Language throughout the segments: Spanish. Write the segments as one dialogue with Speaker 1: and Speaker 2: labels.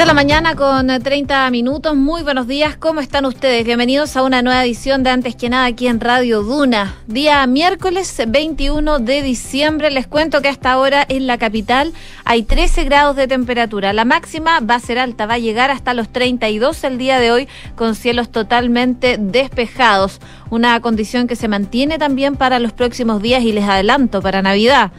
Speaker 1: de la mañana con 30 minutos. Muy buenos días. ¿Cómo están ustedes? Bienvenidos a una nueva edición de Antes que nada aquí en Radio Duna. Día miércoles 21 de diciembre. Les cuento que hasta ahora en la capital hay 13 grados de temperatura. La máxima va a ser alta, va a llegar hasta los 32 el día de hoy con cielos totalmente despejados. Una condición que se mantiene también para los próximos días y les adelanto para Navidad.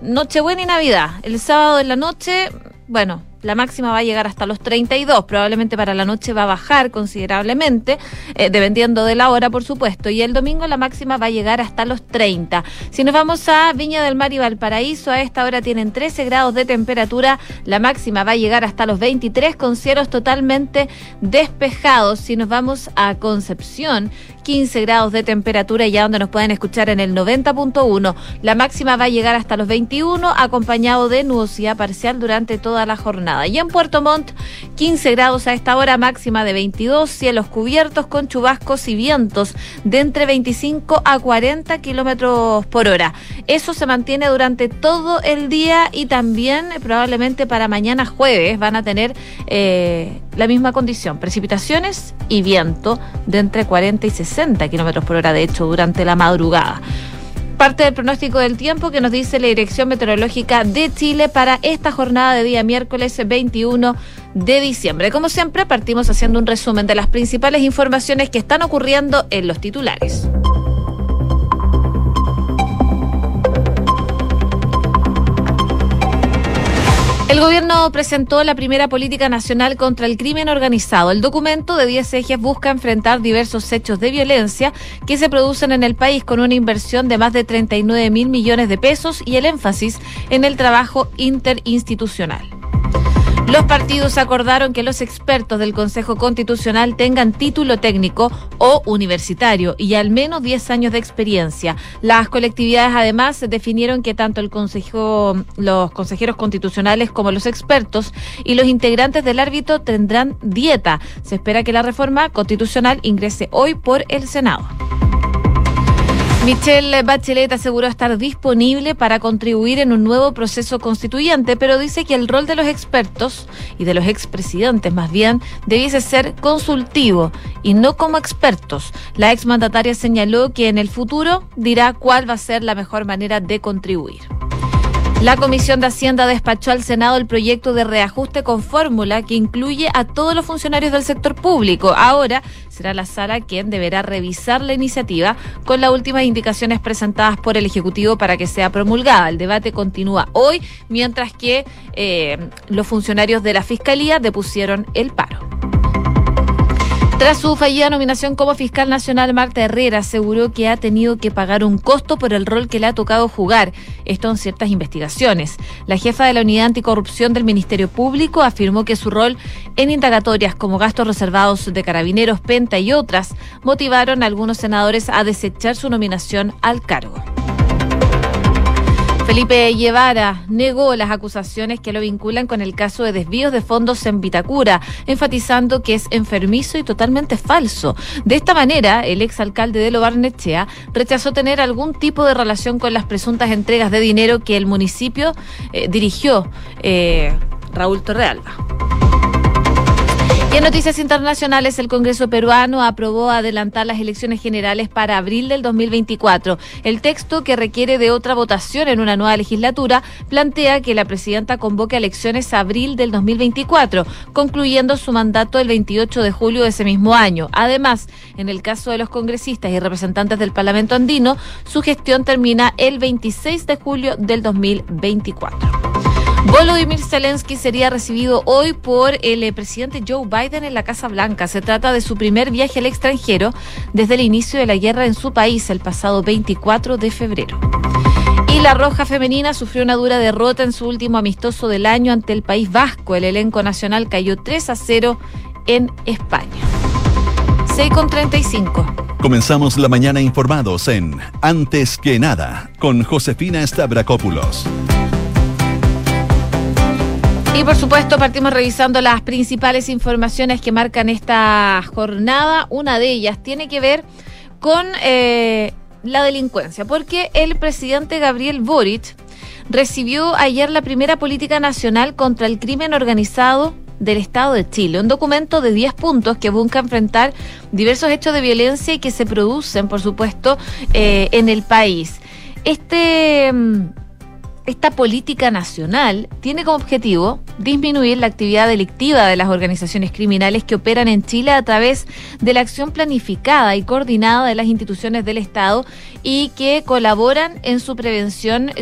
Speaker 1: Nochebuena y Navidad. El sábado en la noche, bueno, la máxima va a llegar hasta los 32, probablemente para la noche va a bajar considerablemente, eh, dependiendo de la hora, por supuesto, y el domingo la máxima va a llegar hasta los 30. Si nos vamos a Viña del Mar y Valparaíso, a esta hora tienen 13 grados de temperatura, la máxima va a llegar hasta los 23 con cielos totalmente despejados. Si nos vamos a Concepción, 15 grados de temperatura, ya donde nos pueden escuchar en el 90.1. La máxima va a llegar hasta los 21, acompañado de nubosidad parcial durante toda la jornada. Y en Puerto Montt, 15 grados a esta hora, máxima de 22, cielos cubiertos con chubascos y vientos de entre 25 a 40 kilómetros por hora. Eso se mantiene durante todo el día y también probablemente para mañana jueves van a tener eh, la misma condición, precipitaciones y viento de entre 40 y 60 kilómetros por hora, de hecho, durante la madrugada. Parte del pronóstico del tiempo que nos dice la Dirección Meteorológica de Chile para esta jornada de día miércoles 21 de diciembre. Como siempre, partimos haciendo un resumen de las principales informaciones que están ocurriendo en los titulares. El gobierno presentó la primera política nacional contra el crimen organizado. El documento de 10 ejes busca enfrentar diversos hechos de violencia que se producen en el país con una inversión de más de 39 mil millones de pesos y el énfasis en el trabajo interinstitucional. Los partidos acordaron que los expertos del Consejo Constitucional tengan título técnico o universitario y al menos 10 años de experiencia. Las colectividades además definieron que tanto el consejo, los consejeros constitucionales como los expertos y los integrantes del árbitro tendrán dieta. Se espera que la reforma constitucional ingrese hoy por el Senado. Michelle Bachelet aseguró estar disponible para contribuir en un nuevo proceso constituyente, pero dice que el rol de los expertos y de los expresidentes más bien debiese ser consultivo y no como expertos. La exmandataria señaló que en el futuro dirá cuál va a ser la mejor manera de contribuir. La Comisión de Hacienda despachó al Senado el proyecto de reajuste con fórmula que incluye a todos los funcionarios del sector público. Ahora será la sala quien deberá revisar la iniciativa con las últimas indicaciones presentadas por el Ejecutivo para que sea promulgada. El debate continúa hoy, mientras que eh, los funcionarios de la Fiscalía depusieron el paro. Tras su fallida nominación como fiscal nacional, Marta Herrera aseguró que ha tenido que pagar un costo por el rol que le ha tocado jugar, esto en ciertas investigaciones. La jefa de la Unidad Anticorrupción del Ministerio Público afirmó que su rol en indagatorias como gastos reservados de carabineros, Penta y otras motivaron a algunos senadores a desechar su nominación al cargo. Felipe Guevara negó las acusaciones que lo vinculan con el caso de desvíos de fondos en Vitacura, enfatizando que es enfermizo y totalmente falso. De esta manera, el exalcalde de Lobarnechea rechazó tener algún tipo de relación con las presuntas entregas de dinero que el municipio eh, dirigió eh, Raúl Torrealba. Y en noticias internacionales, el Congreso peruano aprobó adelantar las elecciones generales para abril del 2024. El texto, que requiere de otra votación en una nueva legislatura, plantea que la presidenta convoque elecciones a abril del 2024, concluyendo su mandato el 28 de julio de ese mismo año. Además, en el caso de los congresistas y representantes del Parlamento andino, su gestión termina el 26 de julio del 2024. Volodymyr Zelensky sería recibido hoy por el eh, presidente Joe Biden en la Casa Blanca. Se trata de su primer viaje al extranjero desde el inicio de la guerra en su país el pasado 24 de febrero. Y la Roja Femenina sufrió una dura derrota en su último amistoso del año ante el País Vasco. El elenco nacional cayó 3 a 0 en España. 6 con 35.
Speaker 2: Comenzamos la mañana informados en Antes que nada con Josefina Stavrakopoulos.
Speaker 1: Y por supuesto partimos revisando las principales informaciones que marcan esta jornada. Una de ellas tiene que ver con eh, la delincuencia, porque el presidente Gabriel Boric recibió ayer la primera política nacional contra el crimen organizado del Estado de Chile, un documento de 10 puntos que busca enfrentar diversos hechos de violencia y que se producen, por supuesto, eh, en el país. Este mm, esta política nacional tiene como objetivo disminuir la actividad delictiva de las organizaciones criminales que operan en Chile a través de la acción planificada y coordinada de las instituciones del Estado y que colaboran en su prevención,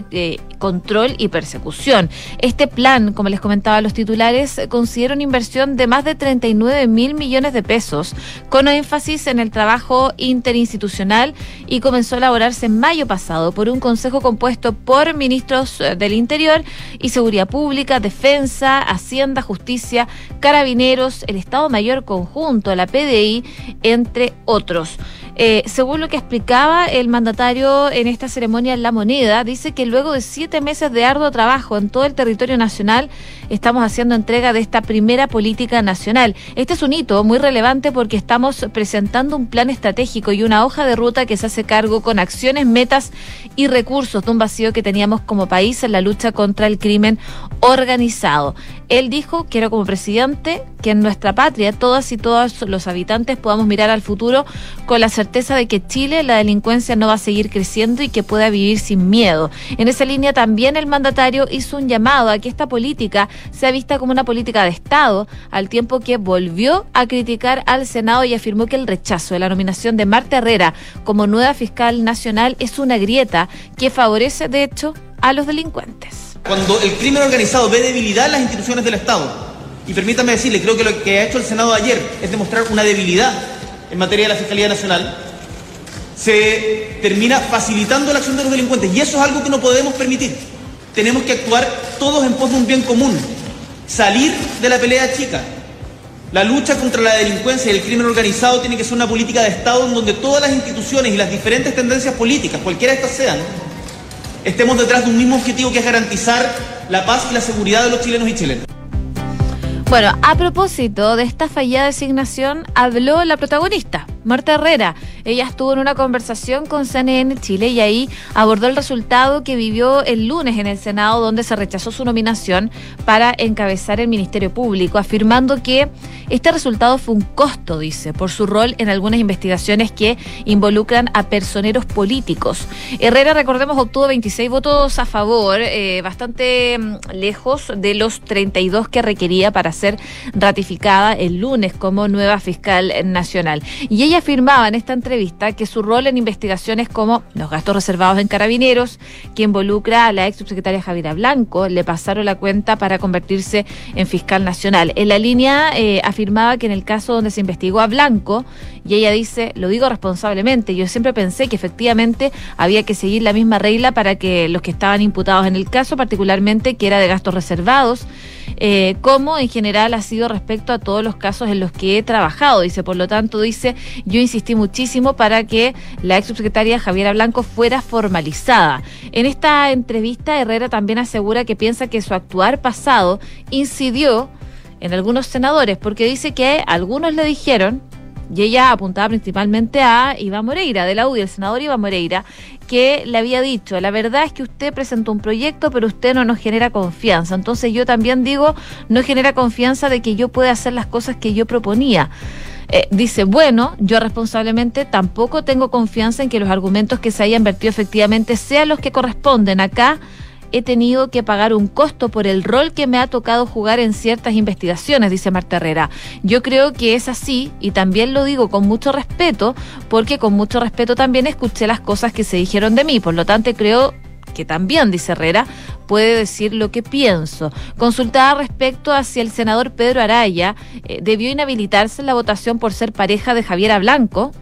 Speaker 1: control y persecución. Este plan, como les comentaba los titulares, considera una inversión de más de 39 mil millones de pesos, con énfasis en el trabajo interinstitucional y comenzó a elaborarse en mayo pasado por un consejo compuesto por ministros del Interior y Seguridad Pública, Defensa, Hacienda, Justicia, Carabineros, el Estado Mayor Conjunto, la PDI, entre otros. Eh, según lo que explicaba el mandatario en esta ceremonia en La Moneda, dice que luego de siete meses de arduo trabajo en todo el territorio nacional, estamos haciendo entrega de esta primera política nacional. Este es un hito muy relevante porque estamos presentando un plan estratégico y una hoja de ruta que se hace cargo con acciones, metas y recursos de un vacío que teníamos como país en la lucha contra el crimen organizado. Él dijo, quiero como presidente que en nuestra patria todas y todos los habitantes podamos mirar al futuro con la certeza de que Chile la delincuencia no va a seguir creciendo y que pueda vivir sin miedo. En esa línea también el mandatario hizo un llamado a que esta política sea vista como una política de Estado, al tiempo que volvió a criticar al Senado y afirmó que el rechazo de la nominación de Marta Herrera como nueva fiscal nacional es una grieta que favorece, de hecho, a los delincuentes.
Speaker 3: Cuando el crimen organizado ve debilidad en las instituciones del Estado, y permítame decirle, creo que lo que ha hecho el Senado ayer es demostrar una debilidad en materia de la Fiscalía Nacional, se termina facilitando la acción de los delincuentes. Y eso es algo que no podemos permitir. Tenemos que actuar todos en pos de un bien común. Salir de la pelea chica. La lucha contra la delincuencia y el crimen organizado tiene que ser una política de Estado en donde todas las instituciones y las diferentes tendencias políticas, cualquiera de estas sean, estemos detrás de un mismo objetivo que es garantizar la paz y la seguridad de los chilenos y chilenas.
Speaker 1: Bueno, a propósito de esta fallada designación, habló la protagonista, Marta Herrera. Ella estuvo en una conversación con CNN Chile y ahí abordó el resultado que vivió el lunes en el Senado, donde se rechazó su nominación para encabezar el Ministerio Público, afirmando que este resultado fue un costo, dice, por su rol en algunas investigaciones que involucran a personeros políticos. Herrera, recordemos, obtuvo 26 votos a favor, eh, bastante mm, lejos de los 32 que requería para ser ratificada el lunes como nueva fiscal nacional. Y ella afirmaba en esta entrevista que su rol en investigaciones como los gastos reservados en carabineros, que involucra a la ex subsecretaria Javiera Blanco, le pasaron la cuenta para convertirse en fiscal nacional. En la línea eh, afirmaba que en el caso donde se investigó a Blanco, y ella dice, lo digo responsablemente, yo siempre pensé que efectivamente había que seguir la misma regla para que los que estaban imputados en el caso, particularmente que era de gastos reservados, eh, como en general ha sido respecto a todos los casos en los que he trabajado. Dice, por lo tanto, dice, yo insistí muchísimo para que la ex subsecretaria Javiera Blanco fuera formalizada. En esta entrevista, Herrera también asegura que piensa que su actuar pasado incidió en algunos senadores, porque dice que algunos le dijeron y ella apuntaba principalmente a Iván Moreira, de la UDI, el senador Iván Moreira, que le había dicho, la verdad es que usted presentó un proyecto, pero usted no nos genera confianza. Entonces yo también digo, no genera confianza de que yo pueda hacer las cosas que yo proponía. Eh, dice, bueno, yo responsablemente tampoco tengo confianza en que los argumentos que se hayan vertido efectivamente sean los que corresponden acá he tenido que pagar un costo por el rol que me ha tocado jugar en ciertas investigaciones, dice Marta Herrera. Yo creo que es así y también lo digo con mucho respeto porque con mucho respeto también escuché las cosas que se dijeron de mí. Por lo tanto, creo que también, dice Herrera, puede decir lo que pienso. Consultada respecto a si el senador Pedro Araya eh, debió inhabilitarse en la votación por ser pareja de Javiera Blanco,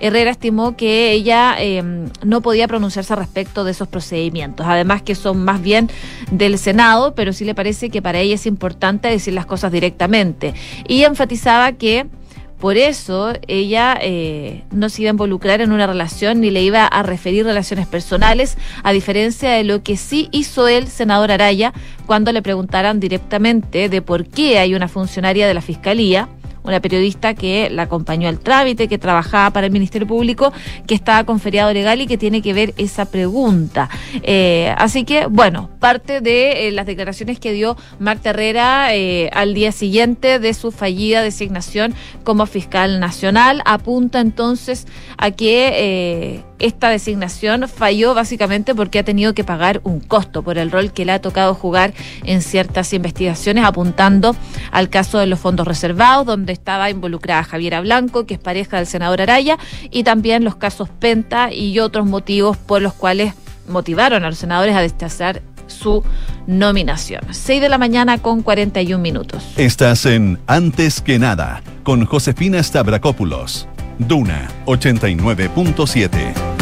Speaker 1: Herrera estimó que ella em, no podía pronunciarse respecto de esos procedimientos, además que son más bien del Senado, pero sí le parece que para ella es importante decir las cosas directamente. Y enfatizaba que por eso ella eh, no se iba a involucrar en una relación ni le iba a referir relaciones personales, a diferencia de lo que sí hizo el senador Araya cuando le preguntaran directamente de por qué hay una funcionaria de la Fiscalía una periodista que la acompañó al trámite, que trabajaba para el Ministerio Público, que estaba con feriado legal y que tiene que ver esa pregunta. Eh, así que, bueno, parte de eh, las declaraciones que dio Marta Herrera eh, al día siguiente de su fallida designación como fiscal nacional apunta entonces a que esta designación falló básicamente porque ha tenido que pagar un costo por el rol que le ha tocado jugar en ciertas investigaciones, apuntando al caso de los fondos reservados, donde estaba involucrada Javiera Blanco, que es pareja del senador Araya, y también los casos Penta y otros motivos por los cuales motivaron a los senadores a destazar su nominación. 6 de la mañana con 41 minutos.
Speaker 2: Estás en Antes que nada con Josefina Stavrakopoulos. Duna 89.7.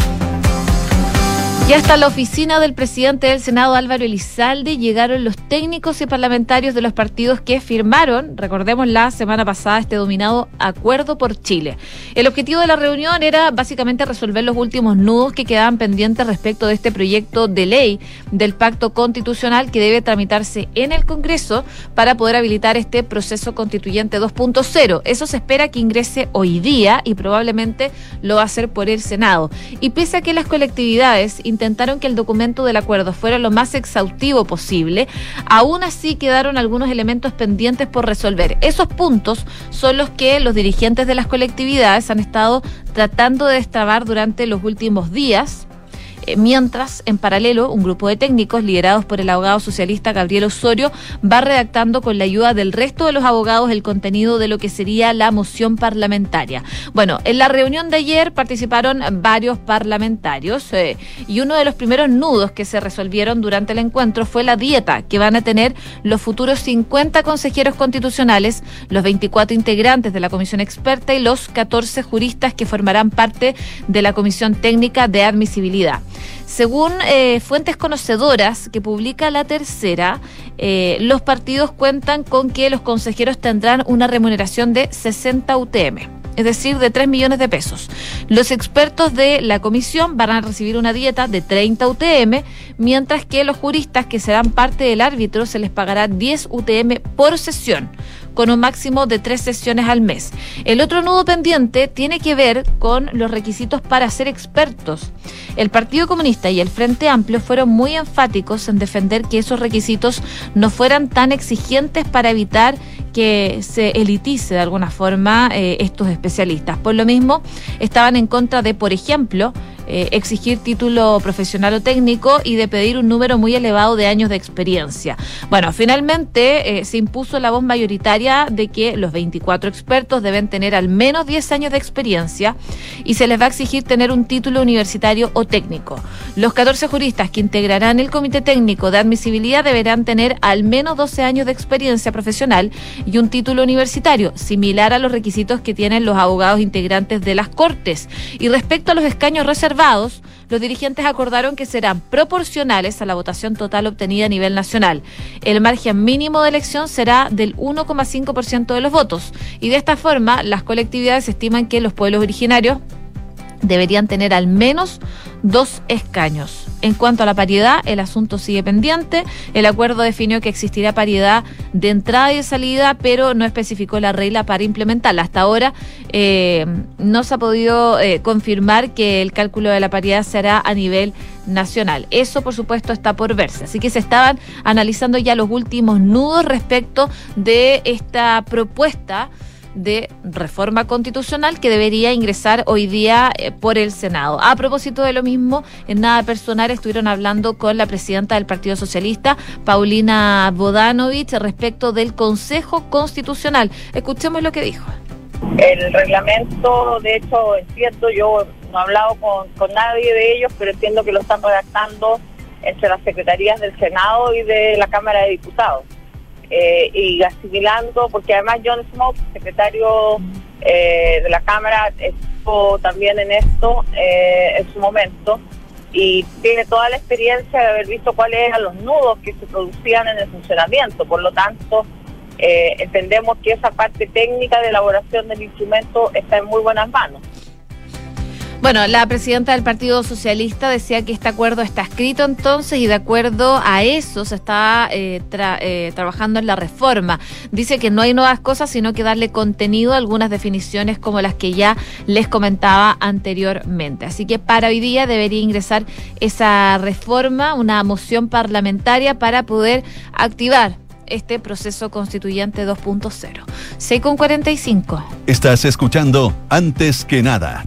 Speaker 1: Y hasta la oficina del presidente del Senado, Álvaro Elizalde, llegaron los técnicos y parlamentarios de los partidos que firmaron, recordemos la semana pasada, este dominado Acuerdo por Chile. El objetivo de la reunión era básicamente resolver los últimos nudos que quedaban pendientes respecto de este proyecto de ley del pacto constitucional que debe tramitarse en el Congreso para poder habilitar este proceso constituyente 2.0. Eso se espera que ingrese hoy día y probablemente lo va a hacer por el Senado. Y pese a que las colectividades intentaron que el documento del acuerdo fuera lo más exhaustivo posible, aún así quedaron algunos elementos pendientes por resolver. Esos puntos son los que los dirigentes de las colectividades han estado tratando de destrabar durante los últimos días mientras, en paralelo, un grupo de técnicos liderados por el abogado socialista Gabriel Osorio va redactando con la ayuda del resto de los abogados el contenido de lo que sería la moción parlamentaria. Bueno, en la reunión de ayer participaron varios parlamentarios eh, y uno de los primeros nudos que se resolvieron durante el encuentro fue la dieta que van a tener los futuros 50 consejeros constitucionales, los 24 integrantes de la comisión experta y los 14 juristas que formarán parte de la comisión técnica de admisibilidad. Según eh, fuentes conocedoras que publica la tercera, eh, los partidos cuentan con que los consejeros tendrán una remuneración de 60 UTM es decir, de 3 millones de pesos. Los expertos de la comisión van a recibir una dieta de 30 UTM, mientras que los juristas que serán parte del árbitro se les pagará 10 UTM por sesión con un máximo de tres sesiones al mes. El otro nudo pendiente tiene que ver con los requisitos para ser expertos. El Partido Comunista y el Frente Amplio fueron muy enfáticos en defender que esos requisitos no fueran tan exigentes para evitar que se elitice de alguna forma eh, estos especialistas. Por lo mismo, estaban en contra de, por ejemplo, eh, exigir título profesional o técnico y de pedir un número muy elevado de años de experiencia. Bueno, finalmente eh, se impuso la voz mayoritaria de que los 24 expertos deben tener al menos 10 años de experiencia y se les va a exigir tener un título universitario o técnico. Los 14 juristas que integrarán el comité técnico de admisibilidad deberán tener al menos 12 años de experiencia profesional y un título universitario, similar a los requisitos que tienen los abogados integrantes de las Cortes. Y respecto a los escaños reservados, los dirigentes acordaron que serán proporcionales a la votación total obtenida a nivel nacional. El margen mínimo de elección será del 1,5% de los votos y de esta forma las colectividades estiman que los pueblos originarios deberían tener al menos dos escaños. En cuanto a la paridad, el asunto sigue pendiente. El acuerdo definió que existirá paridad de entrada y de salida, pero no especificó la regla para implementarla. Hasta ahora eh, no se ha podido eh, confirmar que el cálculo de la paridad será a nivel nacional. Eso, por supuesto, está por verse. Así que se estaban analizando ya los últimos nudos respecto de esta propuesta de reforma constitucional que debería ingresar hoy día eh, por el Senado. A propósito de lo mismo, en nada personal estuvieron hablando con la presidenta del Partido Socialista, Paulina Bodanovich, respecto del Consejo Constitucional. Escuchemos lo que dijo.
Speaker 4: El reglamento, de hecho, entiendo, yo no he hablado con, con nadie de ellos, pero entiendo que lo están redactando entre las secretarías del Senado y de la Cámara de Diputados. Eh, y asimilando, porque además John Smoke, secretario eh, de la Cámara, estuvo también en esto eh, en su momento y tiene toda la experiencia de haber visto cuáles eran los nudos que se producían en el funcionamiento. Por lo tanto, entendemos que esa parte técnica de elaboración del instrumento está en muy buenas manos.
Speaker 1: Bueno, la presidenta del Partido Socialista decía que este acuerdo está escrito entonces y de acuerdo a eso se está eh, eh, trabajando en la reforma. Dice que no hay nuevas cosas, sino que darle contenido a algunas definiciones como las que ya les comentaba anteriormente. Así que para hoy día debería ingresar esa reforma, una moción parlamentaria para poder activar este proceso constituyente 2.0. 6 con 45.
Speaker 2: Estás escuchando Antes que nada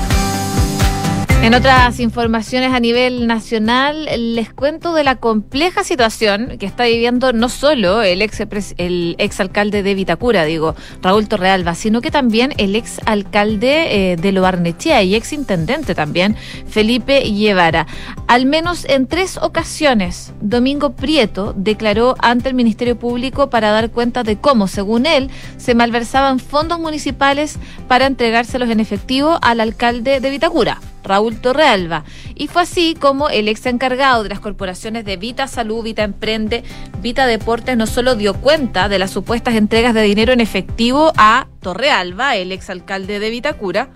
Speaker 1: En otras informaciones a nivel nacional, les cuento de la compleja situación que está viviendo no solo el ex, el ex alcalde de Vitacura, digo, Raúl Torrealba, sino que también el ex alcalde eh, de Loarnechea y ex intendente también, Felipe Guevara. Al menos en tres ocasiones, Domingo Prieto declaró ante el Ministerio Público para dar cuenta de cómo, según él, se malversaban fondos municipales para entregárselos en efectivo al alcalde de Vitacura. Raúl Torrealba. Y fue así como el ex encargado de las corporaciones de Vita Salud, Vita Emprende, Vita Deportes no solo dio cuenta de las supuestas entregas de dinero en efectivo a Torrealba, el ex alcalde de Vitacura,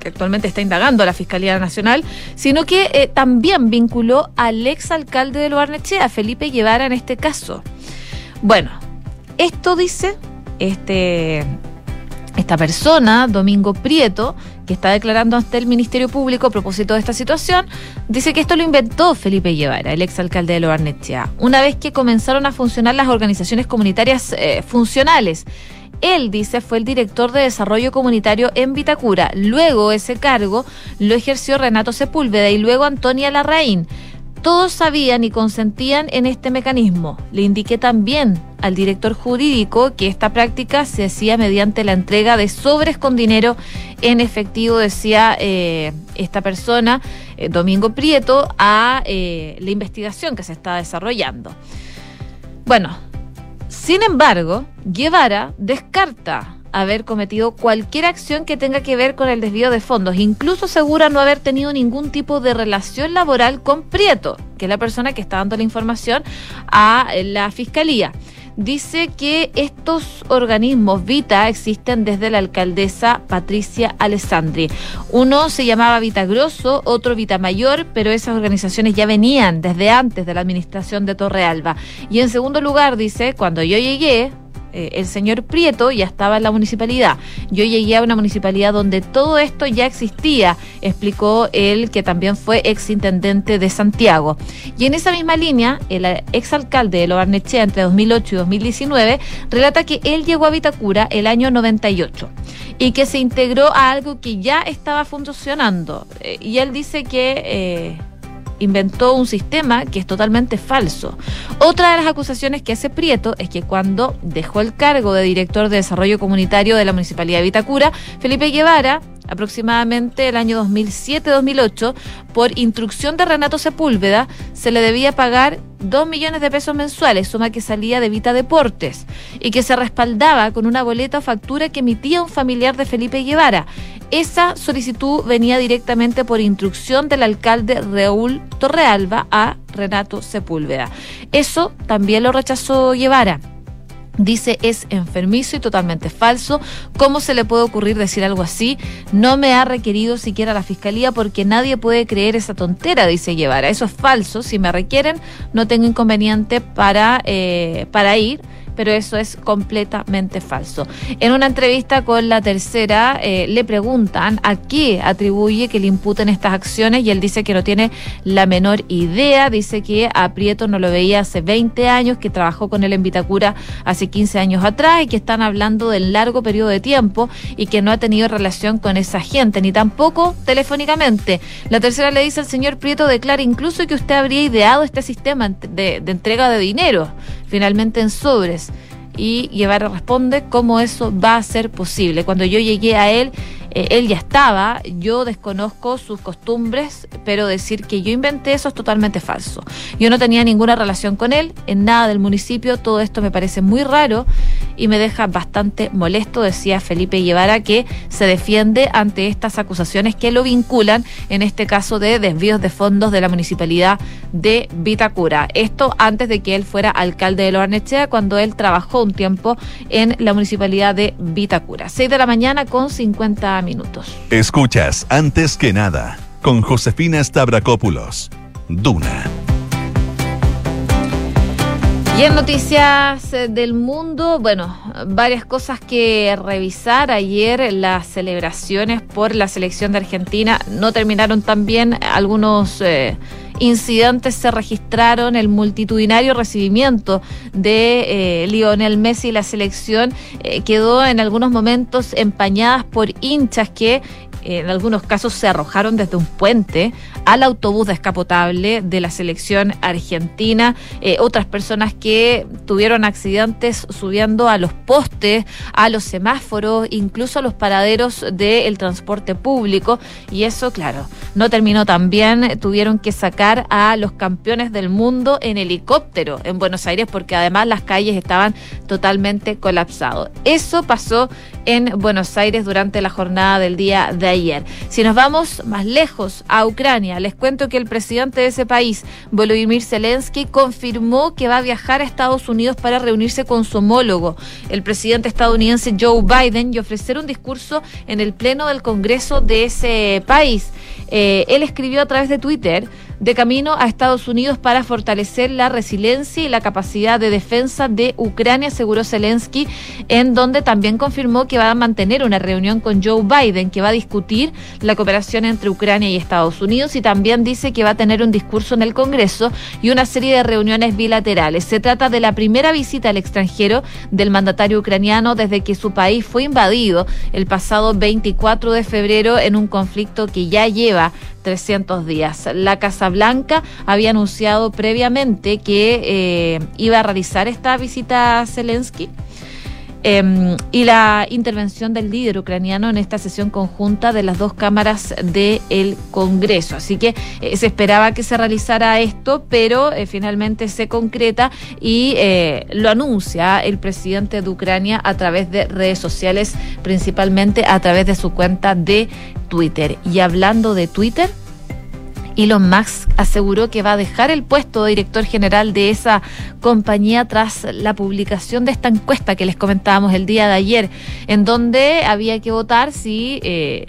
Speaker 1: que actualmente está indagando a la Fiscalía Nacional, sino que eh, también vinculó al ex alcalde de Loarnechea, Felipe Guevara, en este caso. Bueno, esto dice este esta persona, Domingo Prieto, que está declarando ante el Ministerio Público a propósito de esta situación, dice que esto lo inventó Felipe Guevara, el exalcalde de Loarnechea, una vez que comenzaron a funcionar las organizaciones comunitarias eh, funcionales. Él, dice, fue el director de desarrollo comunitario en Vitacura. Luego ese cargo lo ejerció Renato Sepúlveda y luego Antonia Larraín todos sabían y consentían en este mecanismo. Le indiqué también al director jurídico que esta práctica se hacía mediante la entrega de sobres con dinero en efectivo, decía eh, esta persona, eh, Domingo Prieto, a eh, la investigación que se está desarrollando. Bueno, sin embargo, Guevara descarta haber cometido cualquier acción que tenga que ver con el desvío de fondos. Incluso asegura no haber tenido ningún tipo de relación laboral con Prieto, que es la persona que está dando la información a la fiscalía. Dice que estos organismos Vita existen desde la alcaldesa Patricia Alessandri. Uno se llamaba Vita Grosso, otro Vita Mayor, pero esas organizaciones ya venían desde antes de la administración de Torrealba. Y en segundo lugar, dice, cuando yo llegué, eh, el señor Prieto ya estaba en la municipalidad. Yo llegué a una municipalidad donde todo esto ya existía, explicó él, que también fue exintendente de Santiago. Y en esa misma línea, el exalcalde de Lobarnechea entre 2008 y 2019 relata que él llegó a Vitacura el año 98 y que se integró a algo que ya estaba funcionando. Eh, y él dice que... Eh, inventó un sistema que es totalmente falso. Otra de las acusaciones que hace Prieto es que cuando dejó el cargo de director de desarrollo comunitario de la Municipalidad de Vitacura, Felipe Guevara aproximadamente el año 2007-2008, por instrucción de Renato Sepúlveda, se le debía pagar 2 millones de pesos mensuales, suma que salía de Vita Deportes, y que se respaldaba con una boleta o factura que emitía un familiar de Felipe Guevara. Esa solicitud venía directamente por instrucción del alcalde Raúl Torrealba a Renato Sepúlveda. Eso también lo rechazó Guevara. Dice es enfermizo y totalmente falso. ¿Cómo se le puede ocurrir decir algo así? No me ha requerido siquiera la fiscalía porque nadie puede creer esa tontera, dice Guevara. Eso es falso. Si me requieren, no tengo inconveniente para, eh, para ir pero eso es completamente falso. En una entrevista con la tercera eh, le preguntan a qué atribuye que le imputen estas acciones y él dice que no tiene la menor idea, dice que a Prieto no lo veía hace 20 años, que trabajó con él en Vitacura hace 15 años atrás y que están hablando del largo periodo de tiempo y que no ha tenido relación con esa gente, ni tampoco telefónicamente. La tercera le dice al señor Prieto, declara incluso que usted habría ideado este sistema de, de entrega de dinero, finalmente en sobres y Guevara responde cómo eso va a ser posible. Cuando yo llegué a él, eh, él ya estaba, yo desconozco sus costumbres, pero decir que yo inventé eso es totalmente falso. Yo no tenía ninguna relación con él, en nada del municipio, todo esto me parece muy raro y me deja bastante molesto, decía Felipe Guevara, que se defiende ante estas acusaciones que lo vinculan, en este caso de desvíos de fondos de la municipalidad de Vitacura. Esto antes de que él fuera alcalde de Loarnechea, cuando él trabajó un tiempo en la municipalidad de Vitacura. 6 de la mañana con 50 minutos.
Speaker 2: Escuchas antes que nada con Josefina Stavrakopoulos. Duna.
Speaker 1: Y en noticias eh, del mundo, bueno, varias cosas que revisar. Ayer las celebraciones por la selección de Argentina no terminaron tan bien. Algunos eh, incidentes se registraron. El multitudinario recibimiento de eh, Lionel Messi y la selección quedó en algunos momentos empañadas por hinchas que en algunos casos se arrojaron desde un puente al autobús descapotable de la selección argentina. Eh, otras personas que tuvieron accidentes subiendo a los postes, a los semáforos, incluso a los paraderos del transporte público. Y eso, claro, no terminó tan bien. Tuvieron que sacar a los campeones del mundo en helicóptero en Buenos Aires porque además las calles estaban totalmente colapsadas. Eso pasó en Buenos Aires durante la jornada del día de ayer. Si nos vamos más lejos, a Ucrania, les cuento que el presidente de ese país, Volodymyr Zelensky, confirmó que va a viajar a Estados Unidos para reunirse con su homólogo, el presidente estadounidense Joe Biden, y ofrecer un discurso en el Pleno del Congreso de ese país. Eh, él escribió a través de Twitter, de camino a Estados Unidos para fortalecer la resiliencia y la capacidad de defensa de Ucrania, aseguró Zelensky, en donde también confirmó que va a mantener una reunión con Joe Biden, que va a discutir la cooperación entre Ucrania y Estados Unidos y también dice que va a tener un discurso en el Congreso y una serie de reuniones bilaterales. Se trata de la primera visita al extranjero del mandatario ucraniano desde que su país fue invadido el pasado 24 de febrero en un conflicto que ya lleva 300 días. La Casa Blanca había anunciado previamente que eh, iba a realizar esta visita a Zelensky. Em, y la intervención del líder ucraniano en esta sesión conjunta de las dos cámaras del Congreso. Así que eh, se esperaba que se realizara esto, pero eh, finalmente se concreta y lo anuncia el presidente de Ucrania a través de redes sociales, principalmente a través de su cuenta de Twitter. Y hablando de Twitter, Elon Musk aseguró que va a dejar el puesto de director general de esa compañía tras la publicación de esta encuesta que les comentábamos el día de ayer, en donde había que votar si eh,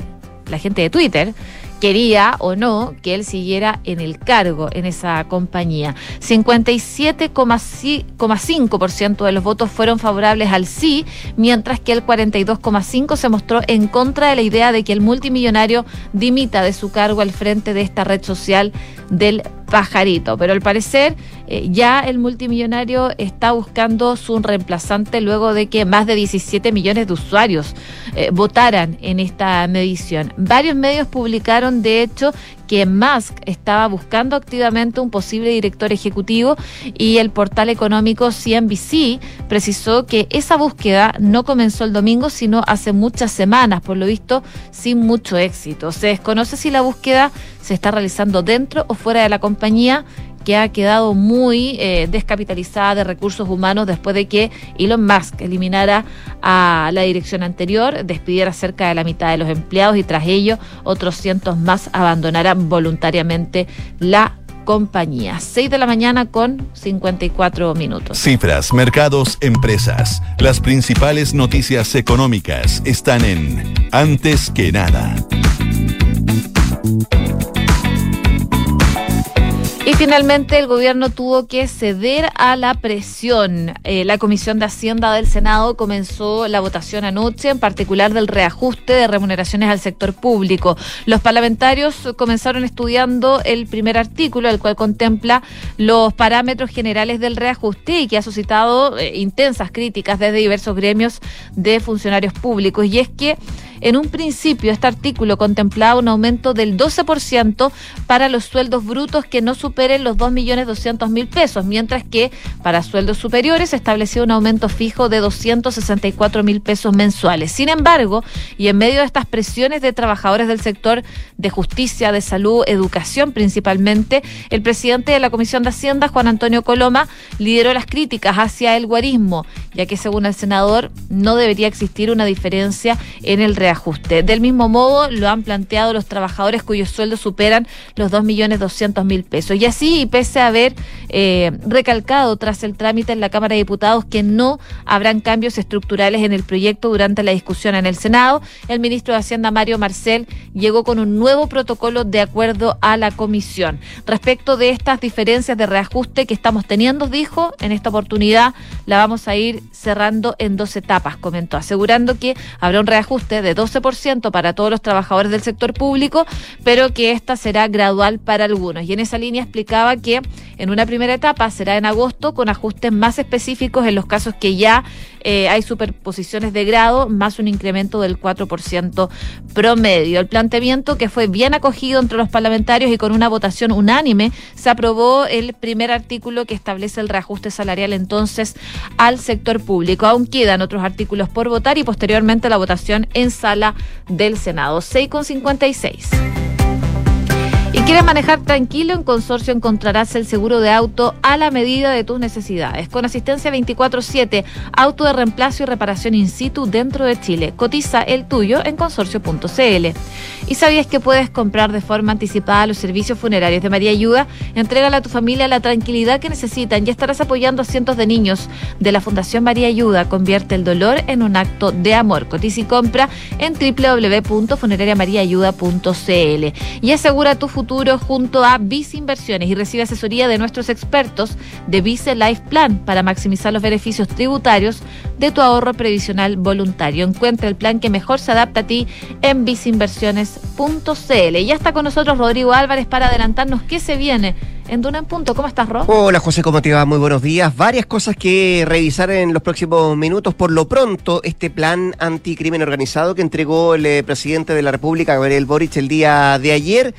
Speaker 1: la gente de Twitter quería o no que él siguiera en el cargo en esa compañía. 57,5% de los votos fueron favorables al sí, mientras que el 42,5% se mostró en contra de la idea de que el multimillonario dimita de su cargo al frente de esta red social del pajarito. Pero al parecer eh, ya el multimillonario está buscando su reemplazante luego de que más de 17 millones de usuarios eh, votaran en esta medición. Varios medios publicaron, de hecho, que Musk estaba buscando activamente un posible director ejecutivo y el portal económico CNBC precisó que esa búsqueda no comenzó el domingo, sino hace muchas semanas, por lo visto sin mucho éxito. Se desconoce si la búsqueda se está realizando dentro o fuera de la compañía que ha quedado muy eh, descapitalizada de recursos humanos después de que Elon Musk eliminara a la dirección anterior, despidiera cerca de la mitad de los empleados y tras ello otros cientos más abandonaran voluntariamente la compañía. 6 de la mañana con 54 minutos.
Speaker 2: Cifras, mercados, empresas. Las principales noticias económicas están en Antes que nada.
Speaker 1: Y finalmente el gobierno tuvo que ceder a la presión. Eh, la Comisión de Hacienda del Senado comenzó la votación anoche, en particular del reajuste de remuneraciones al sector público. Los parlamentarios comenzaron estudiando el primer artículo, el cual contempla los parámetros generales del reajuste y que ha suscitado eh, intensas críticas desde diversos gremios de funcionarios públicos. Y es que En un principio, este artículo contemplaba un aumento del 12% para los sueldos brutos que no superen los 2.200.000 pesos, mientras que para sueldos superiores se estableció un aumento fijo de 264.000 pesos mensuales. Sin embargo, y en medio de estas presiones de trabajadores del sector de justicia, de salud, educación principalmente, el presidente de la Comisión de Hacienda, Juan Antonio Coloma, lideró las críticas hacia el guarismo, ya que según el senador no debería existir una diferencia en el reajuste. Del mismo modo, lo han planteado los trabajadores cuyos sueldos superan los 2.200.000 pesos. Y así, pese a haber eh, recalcado tras el trámite en la Cámara de Diputados que no habrán cambios estructurales en el proyecto durante la discusión en el Senado, el ministro de Hacienda, Mario Marcel, llegó con un nuevo protocolo de acuerdo a la comisión. Respecto de estas diferencias de reajuste que estamos teniendo, dijo, en esta oportunidad la vamos a ir cerrando en dos etapas, comentó, asegurando que habrá un reajuste de 12% para todos los trabajadores del sector público, pero que esta será gradual para algunos. Y en esa línea explicaba que en una primera etapa será en agosto con ajustes más específicos en los casos que ya eh, hay superposiciones de grado, más un incremento del 4% promedio. El planteamiento que fue bien acogido entre los parlamentarios y con una votación unánime, se aprobó el primer artículo que establece el reajuste salarial entonces al sector público. Aún quedan otros artículos por votar y posteriormente la votación en sala del Senado. 6,56. Si quieres manejar tranquilo, en Consorcio encontrarás el seguro de auto a la medida de tus necesidades. Con asistencia 24-7, auto de reemplazo y reparación in situ dentro de Chile. Cotiza el tuyo en consorcio.cl. ¿Y sabías que puedes comprar de forma anticipada los servicios funerarios de María Ayuda? Entrégale a tu familia la tranquilidad que necesitan y estarás apoyando a cientos de niños de la Fundación María Ayuda. Convierte el dolor en un acto de amor. Cotiza y compra en www.funerariamariaayuda.cl y asegura tu futuro junto a Vice Inversiones y recibe asesoría de nuestros expertos de Vice Life Plan para maximizar los beneficios tributarios de tu ahorro previsional voluntario. Encuentra el plan que mejor se adapta a ti en viceinversiones.cl. Y ya está con nosotros Rodrigo Álvarez para adelantarnos qué se viene en Duna en Punto. ¿Cómo estás, Ro?
Speaker 5: Hola, José, ¿cómo te va? Muy buenos días. Varias cosas que revisar en los próximos minutos. Por lo pronto, este plan anticrimen organizado que entregó el eh, presidente de la República, Gabriel Boric, el día de ayer.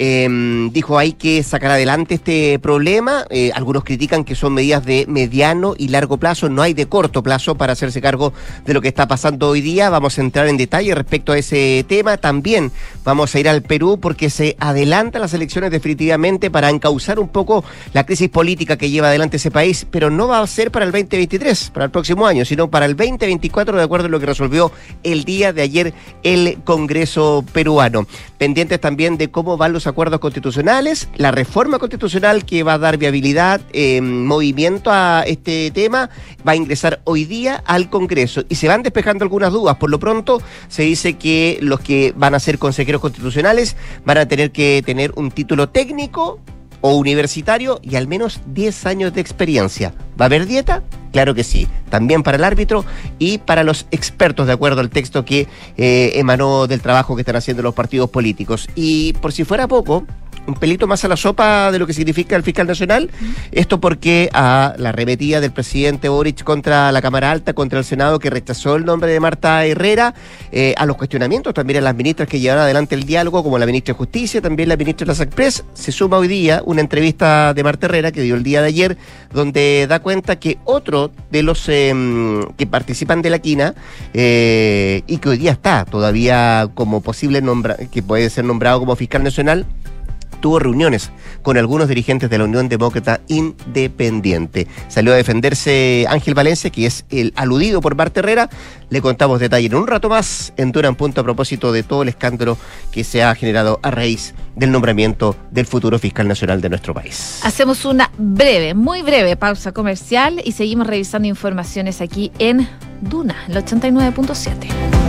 Speaker 5: Eh, dijo hay que sacar adelante este problema. Eh, algunos critican que son medidas de mediano y largo plazo, no hay de corto plazo para hacerse cargo de lo que está pasando hoy día. Vamos a entrar en detalle respecto a ese tema. También vamos a ir al Perú porque se adelantan las elecciones definitivamente para encauzar un poco la crisis política que lleva adelante ese país, pero no va a ser para el 2023, para el próximo año, sino para el 2024, de acuerdo a lo que resolvió el día de ayer el Congreso peruano. Pendientes también de cómo van los acuerdos constitucionales, la reforma constitucional que va a dar viabilidad, eh, movimiento a este tema, va a ingresar hoy día al Congreso y se van despejando algunas dudas. Por lo pronto se dice que los que van a ser consejeros constitucionales van a tener que tener un título técnico o universitario y al menos 10 años de experiencia. ¿Va a haber dieta? Claro que sí. También para el árbitro y para los expertos, de acuerdo al texto que eh, emanó del trabajo que están haciendo los partidos políticos. Y por si fuera poco, un pelito más a la sopa de lo que significa el fiscal nacional. Esto porque a la remetida del presidente Boric contra la Cámara Alta, contra el Senado, que rechazó el nombre de Marta Herrera, eh, a los cuestionamientos también a las ministras que llevaron adelante el diálogo, como la ministra de Justicia, también la ministra de las Express, se suma hoy día una entrevista de Marta Herrera que dio el día de ayer, donde da cuenta que otro de los em, que participan de la quina eh, y que hoy día está todavía como posible nombra que puede ser nombrado como fiscal nacional tuvo reuniones con algunos dirigentes de la Unión Demócrata Independiente. Salió a defenderse Ángel Valencia, que es el aludido por Marta Herrera. Le contamos detalles en un rato más en Duran Punto a propósito de todo el escándalo que se ha generado a raíz del nombramiento del futuro fiscal nacional de nuestro país.
Speaker 1: Hacemos una breve, muy breve pausa comercial y seguimos revisando informaciones aquí en Duna, el 89.7.